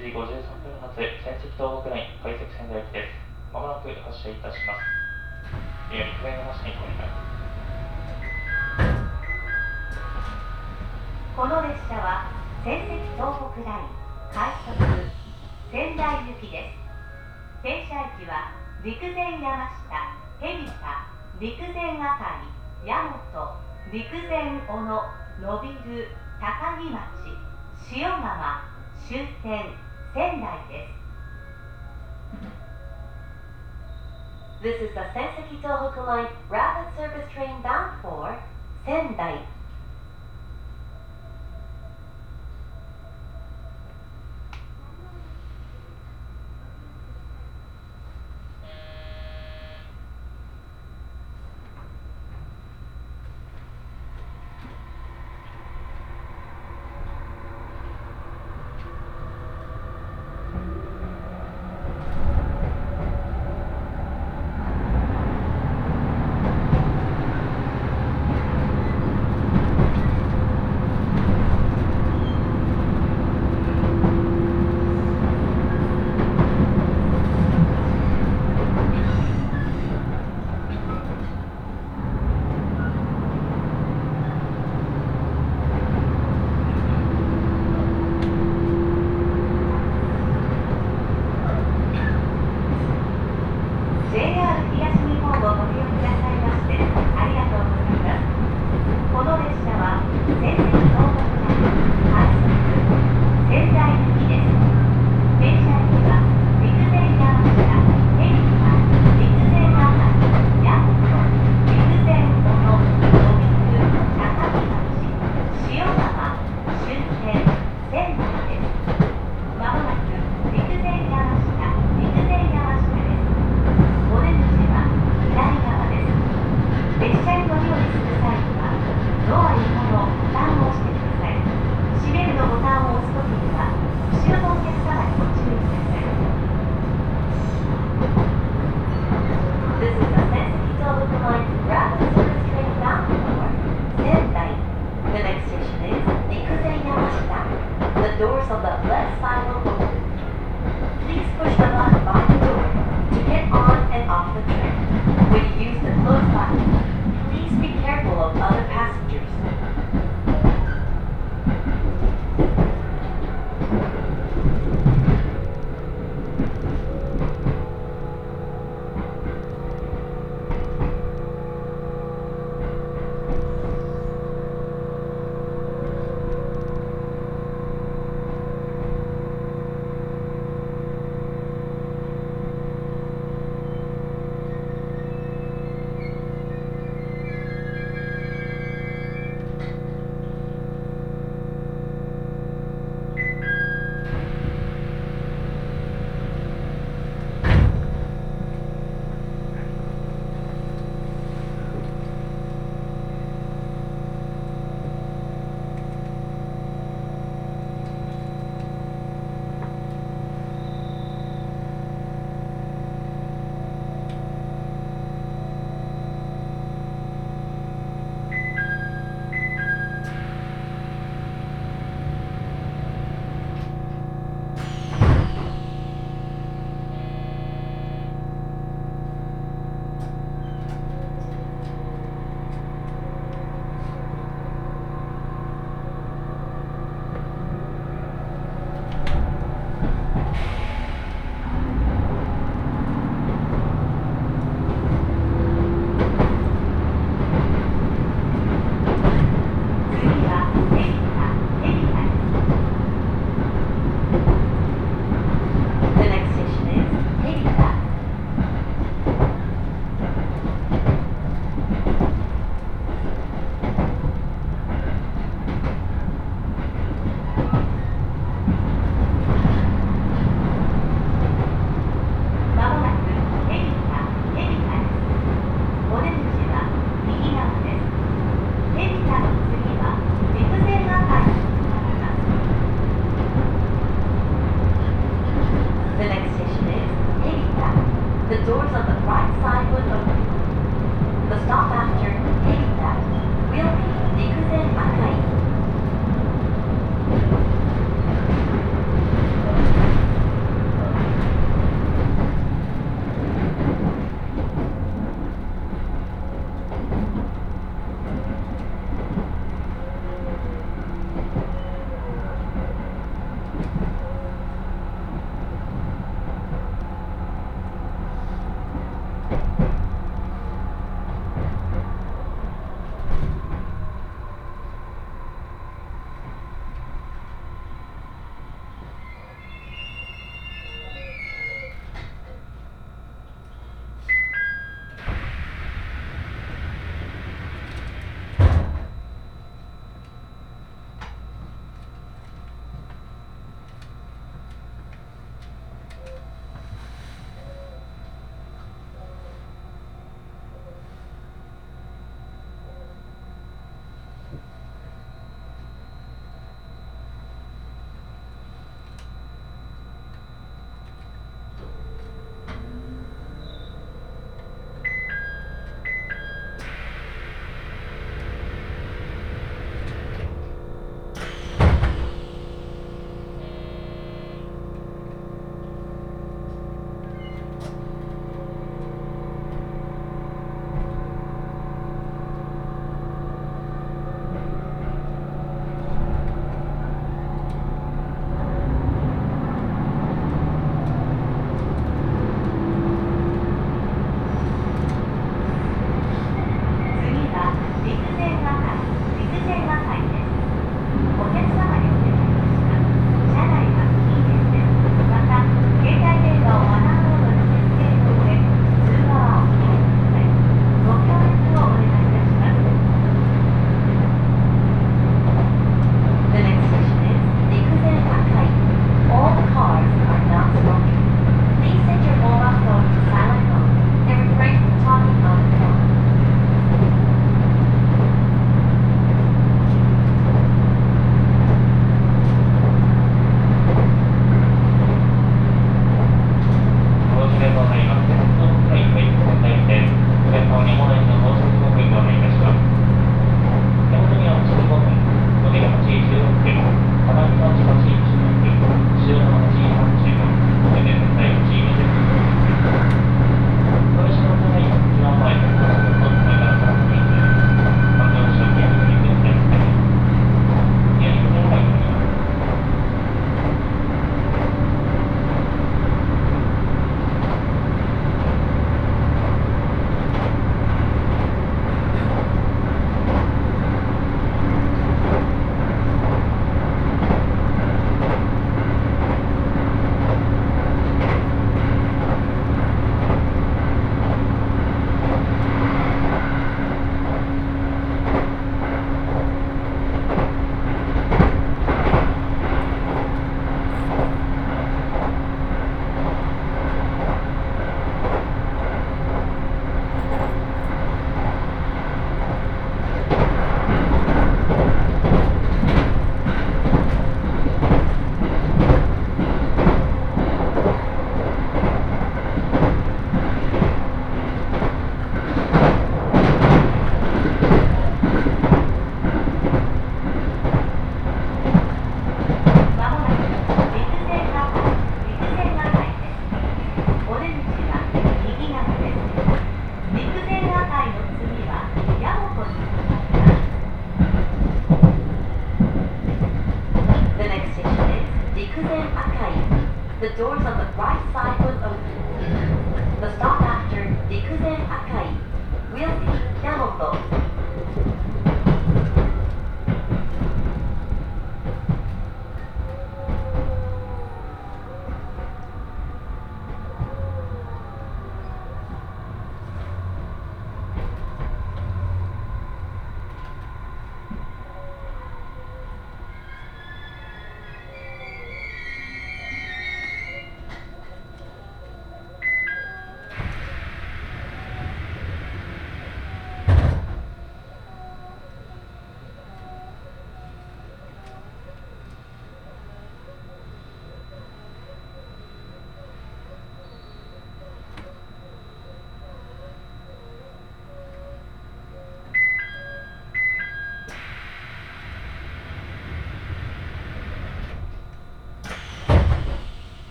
時53分発仙石東北ライン快速仙台行きですまもなく発車いたします。利用に不明のなしにご願いこの列車は仙石東北ライン快速仙台行きです。停車駅は陸前山下海老田陸前あかり大和陸前小野野びる高木町塩釜終点仙台です This is the Senseki Tohoku Line rapid service train bound for Sendai. 「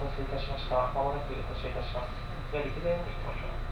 お待たせいたしました。まもなくたせいたします。では、陸前に行きましょう。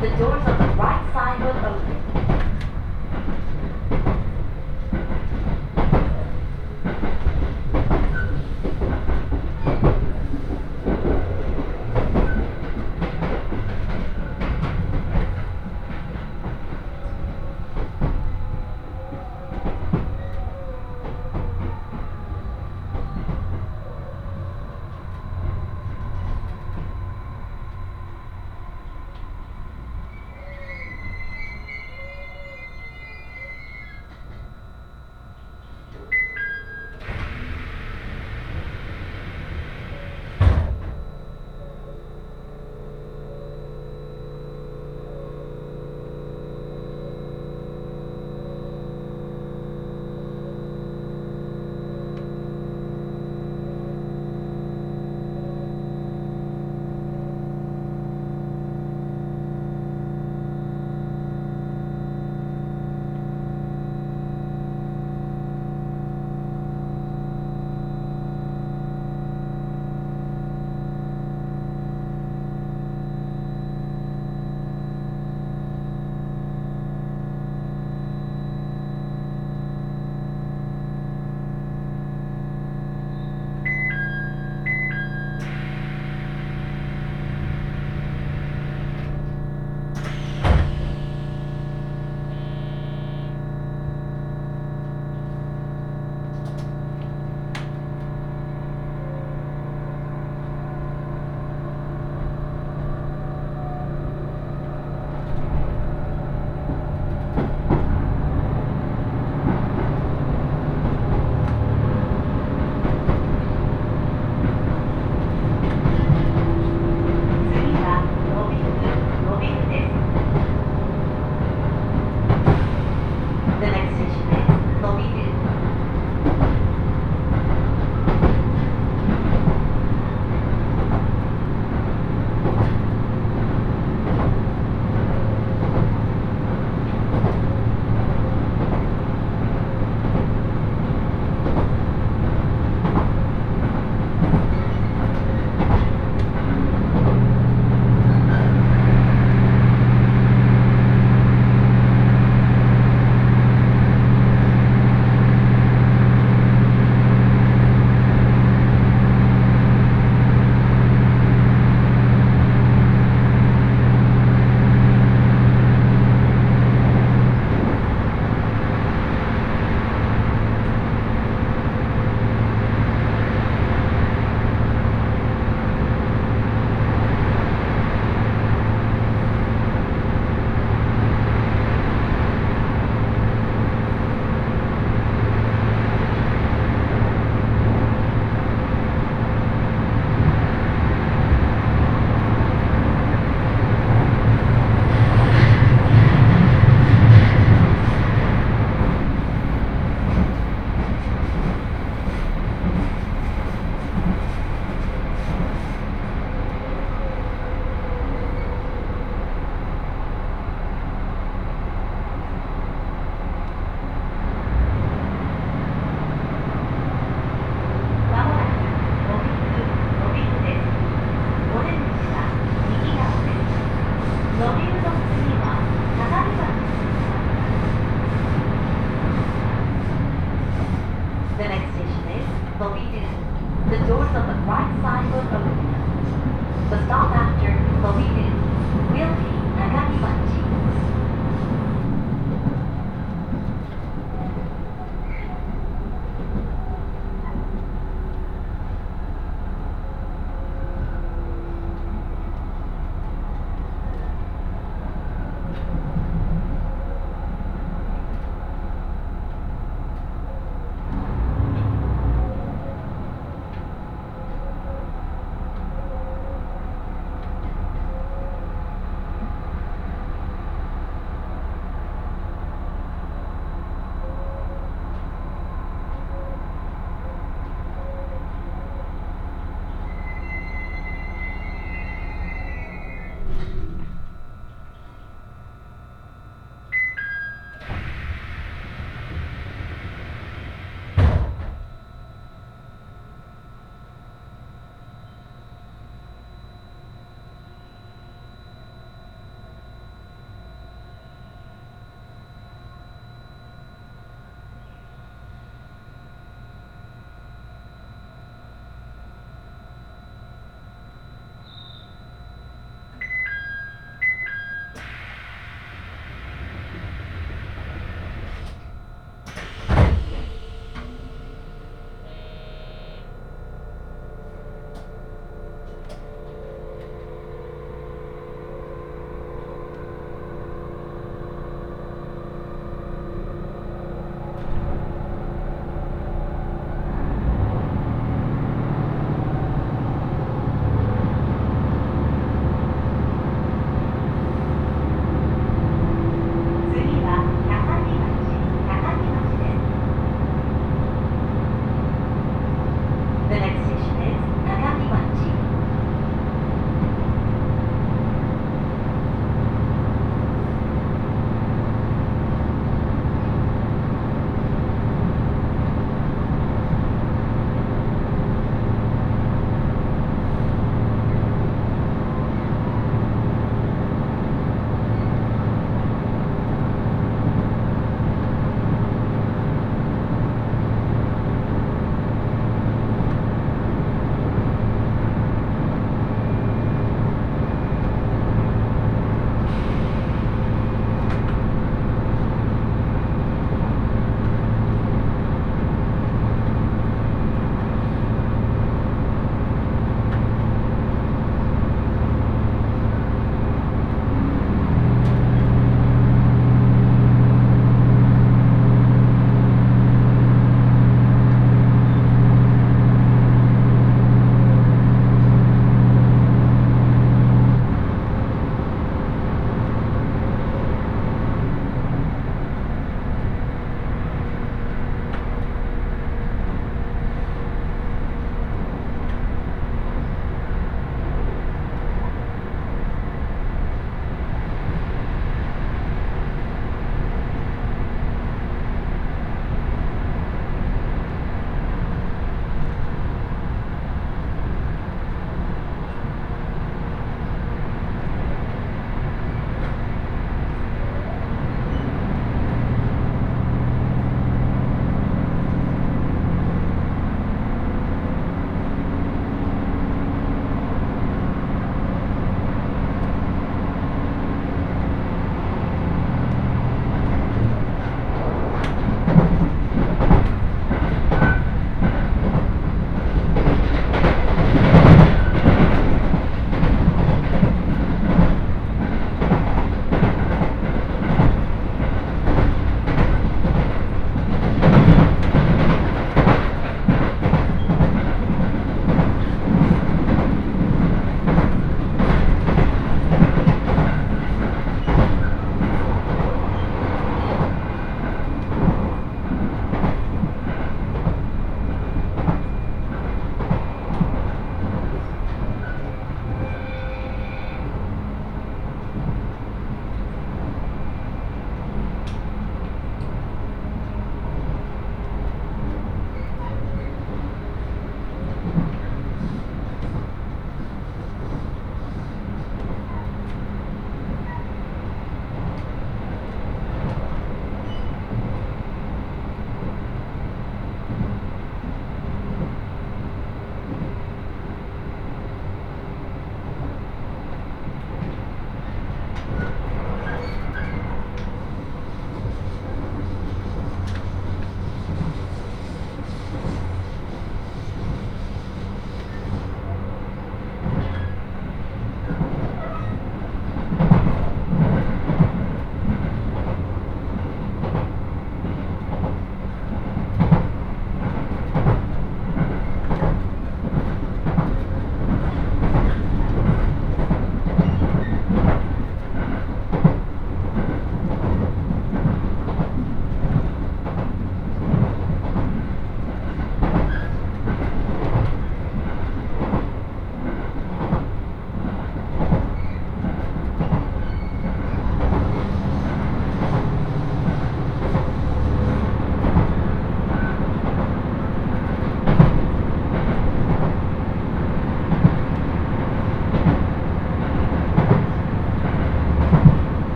The doors on the right side will open.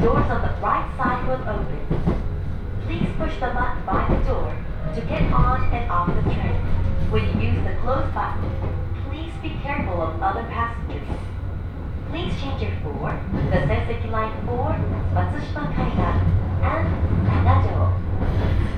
Doors on the right side will open. Please push the button by the door to get on and off the train. When you use the close button, please be careful of other passengers. Please change your floor, the Senseki Line 4, Matsushima Kaiga, and Kanagajo.